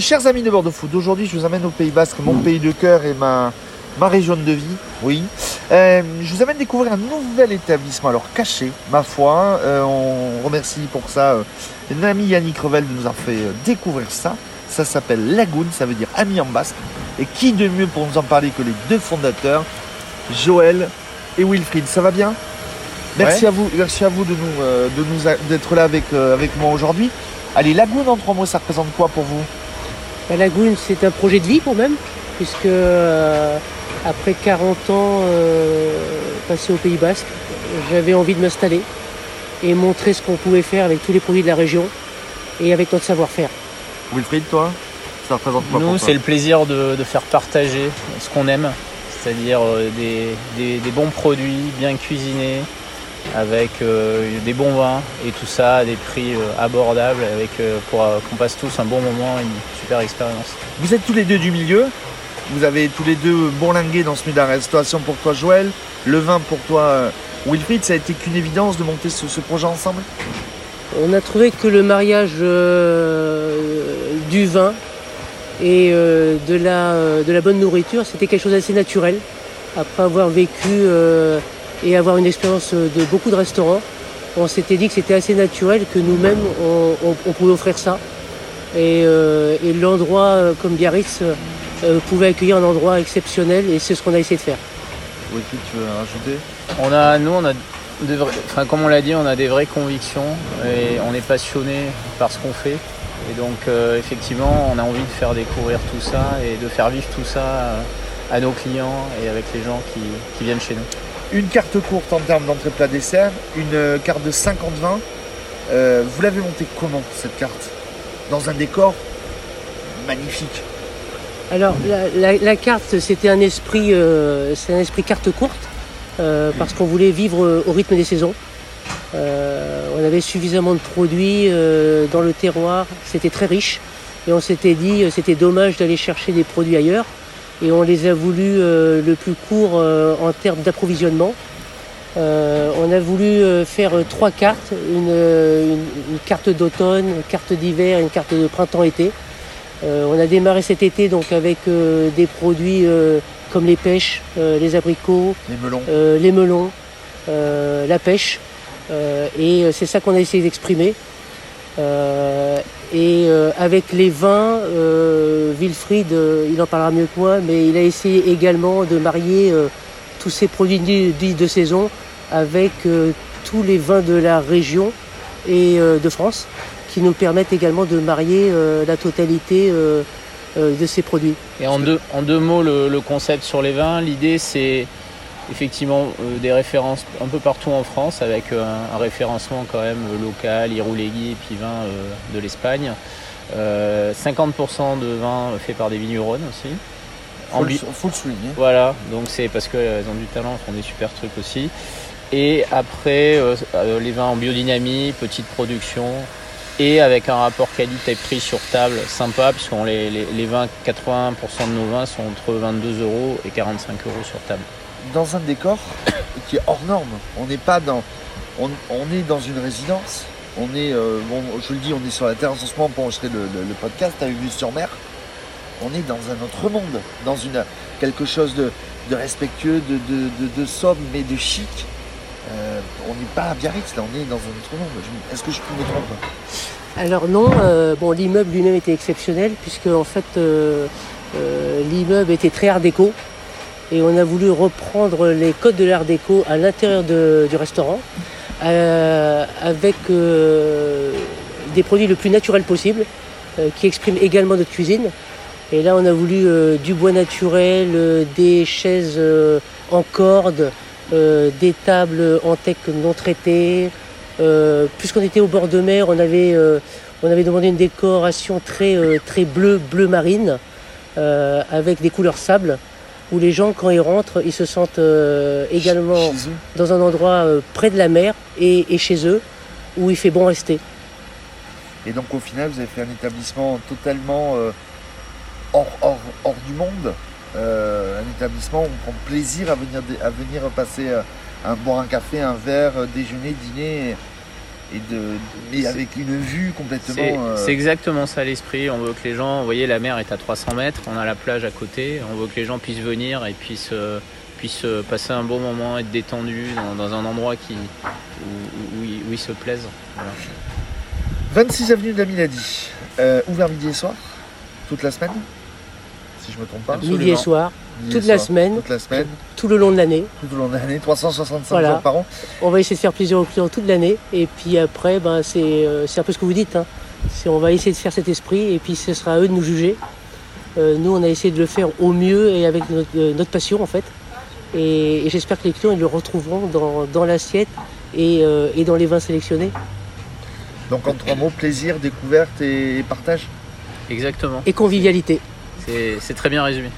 chers amis de Bordeaux Food, aujourd'hui je vous amène au Pays Basque, mon pays de cœur et ma, ma région de vie. Oui. Euh, je vous amène découvrir un nouvel établissement, alors caché, ma foi. Euh, on remercie pour ça euh, l'ami Yannick Revel de nous avoir fait euh, découvrir ça. Ça s'appelle Lagoon, ça veut dire ami en basque. Et qui de mieux pour nous en parler que les deux fondateurs, Joël et Wilfried. Ça va bien? Merci Ouais. à vous, merci à vous de nous, de nous a- d'être là avec, avec moi aujourd'hui. Allez, Lagoon en trois mots, ça représente quoi pour vous? La Lagoon, c'est un projet de vie quand même, puisque euh, après 40 ans euh, passés au Pays Basque, j'avais envie de m'installer et montrer ce qu'on pouvait faire avec tous les produits de la région et avec notre savoir-faire. Wilfried, toi Ça représente quoi Nous, pour c'est le plaisir de, de faire partager ce qu'on aime, c'est-à-dire euh, des, des- des bons produits bien cuisinés, avec euh, des bons vins et tout ça à des prix euh, abordables, avec, euh, pour euh, qu'on passe tous un bon moment, une super expérience. Vous êtes tous les deux du milieu. Vous avez tous les deux bourlingué dans ce milieu de la restauration pour toi, Joël. Le vin pour toi, euh, Wilfried. Ça a été qu'une évidence de monter ce, ce projet ensemble On a trouvé que le mariage euh, du vin et euh, de, la, euh, de la bonne nourriture, c'était quelque chose d'assez naturel. Après avoir vécu euh, et avoir une expérience de beaucoup de restaurants, on s'était dit que c'était assez naturel que nous-mêmes, on, on- on pouvait offrir ça. Et, euh, et l'endroit euh, comme Biarritz euh, pouvait accueillir un endroit exceptionnel et c'est ce qu'on a essayé de faire. Wilfried, tu veux rajouter? On a, nous, on a de vrais- enfin, comme on l'a dit, on a des vraies convictions et on est passionné par ce qu'on fait. Et donc, euh, effectivement, on a envie de faire découvrir tout ça et de faire vivre tout ça à nos clients et avec les gens qui, qui viennent chez nous. Une carte courte en termes d'entrée plat dessert, une carte de 50 vins. Euh, vous l'avez montée comment cette carte? Dans un décor magnifique. Alors la, carte, c'était un esprit, euh, carte courte euh, parce qu'on voulait vivre au rythme des saisons. Euh, on avait suffisamment de produits dans le terroir, c'était très riche et on s'était dit c'était dommage d'aller chercher des produits ailleurs et on les a voulu le plus court en termes d'approvisionnement. Euh, on a voulu euh, faire euh, trois cartes, une, une- une carte d'automne, une carte d'hiver et une carte de printemps-été. Euh, on a démarré cet été donc avec euh, des produits euh, comme les pêches, euh, les abricots, Les melons. euh, les melons, euh, la pêche. Euh, et c'est ça qu'on a essayé d'exprimer. Euh, et euh, avec les vins, euh, Wilfried, euh, il en parlera mieux que moi, mais il a essayé également de marier euh, tous ces produits dits de saison avec euh, tous les vins de la région et euh, de France qui nous permettent également de marier euh, la totalité euh, euh, de ces produits. Et en deux, en deux mots, le, le concept sur les vins, l'idée c'est effectivement euh, des références un peu partout en France avec euh, un, un référencement quand même local, Iroulegui et puis vin euh, de l'Espagne. Euh, 50% de vin fait par des vignerons aussi. En Faut, le, bi- faut le souligner. voilà, donc c'est parce qu'elles ont du talent, elles font des super trucs aussi. Et après, euh, euh, les vins en biodynamie, petite production, et avec un rapport qualité-prix sur table sympa, puisqu'on les, vins, 80% de nos vins sont entre 22 euros et 45 euros sur table. Dans un décor qui est hors norme. On n'est pas dans. On, est dans une résidence. On est. euh, bon, je le dis, on est sur la terrasse en ce moment pour enregistrer le, le- podcast avec vue sur mer. On est dans un autre monde. Dans une, quelque chose de, respectueux, de, de, mais de chic. Euh, on n'est pas à Biarritz, là, on est dans un autre monde. Est-ce que je me trompe Alors non, euh, l'immeuble lui-même était exceptionnel puisque en fait euh, l'immeuble était très art déco et on a voulu reprendre les codes de l'art déco à l'intérieur du restaurant avec des produits le plus naturels possible qui expriment également notre cuisine. Et là on a voulu du bois naturel, des chaises en corde, euh, des tables en teck non traitées, euh, puisqu'on était au bord de mer, on avait, euh, on avait demandé une décoration très, très bleu, bleu marine, avec des couleurs sable, où les gens, quand ils rentrent, ils se sentent également dans un endroit près de la mer et, et chez eux, où il fait bon rester. Et donc au final, vous avez fait un établissement totalement euh, hors, hors, hors du monde? Euh, un établissement où on prend plaisir à venir, à venir passer, euh, un, boire un café, un verre, euh, déjeuner, dîner. et de, C'est- avec une vue complètement. C'est euh, c'est exactement ça l'esprit. On veut que les gens, vous voyez, la mer est à 300 mètres, on a la plage à côté. On veut que les gens puissent venir et puissent, puissent passer un bon moment, être détendus dans, dans un endroit qui, où, où ils, où ils se plaisent. Voilà. 26 avenue de la Milady, euh, ouvert midi et soir, toute la semaine, si je me trompe pas. Midi et soir, Midi et toute la soir, semaine, Toute la semaine, tout le long de l'année. tout au long de l'année, 365 Voilà. jours par an. On va essayer de faire plaisir aux clients toute l'année. Et puis après, ben, c'est euh, c'est un peu ce que vous dites. hein. C'est- On va essayer de faire cet esprit et puis ce sera à eux de nous juger. Euh, nous, on a essayé de le faire au mieux et avec notre, euh, notre passion en fait. Et, et j'espère que les clients ils le retrouveront dans, dans l'assiette et, euh, et dans les vins sélectionnés. Donc en trois mots, plaisir, découverte et partage. Exactement. Et convivialité. C'est très bien résumé.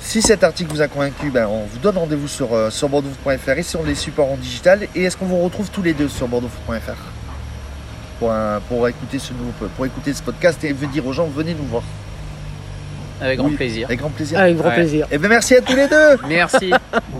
Si cet article vous a convaincu, ben, on vous donne rendez-vous sur, euh, sur bordeauxfoot.fr et sur les supports en digital. Et est-ce qu'on vous retrouve tous les deux sur bordeauxfoot.fr pour, un- pour, écouter ce nouveau, pour écouter ce podcast et dire aux gens venez nous voir Avec grand Oui. plaisir. avec grand plaisir. Avec grand Ouais. plaisir. Et ben merci à tous les deux Merci.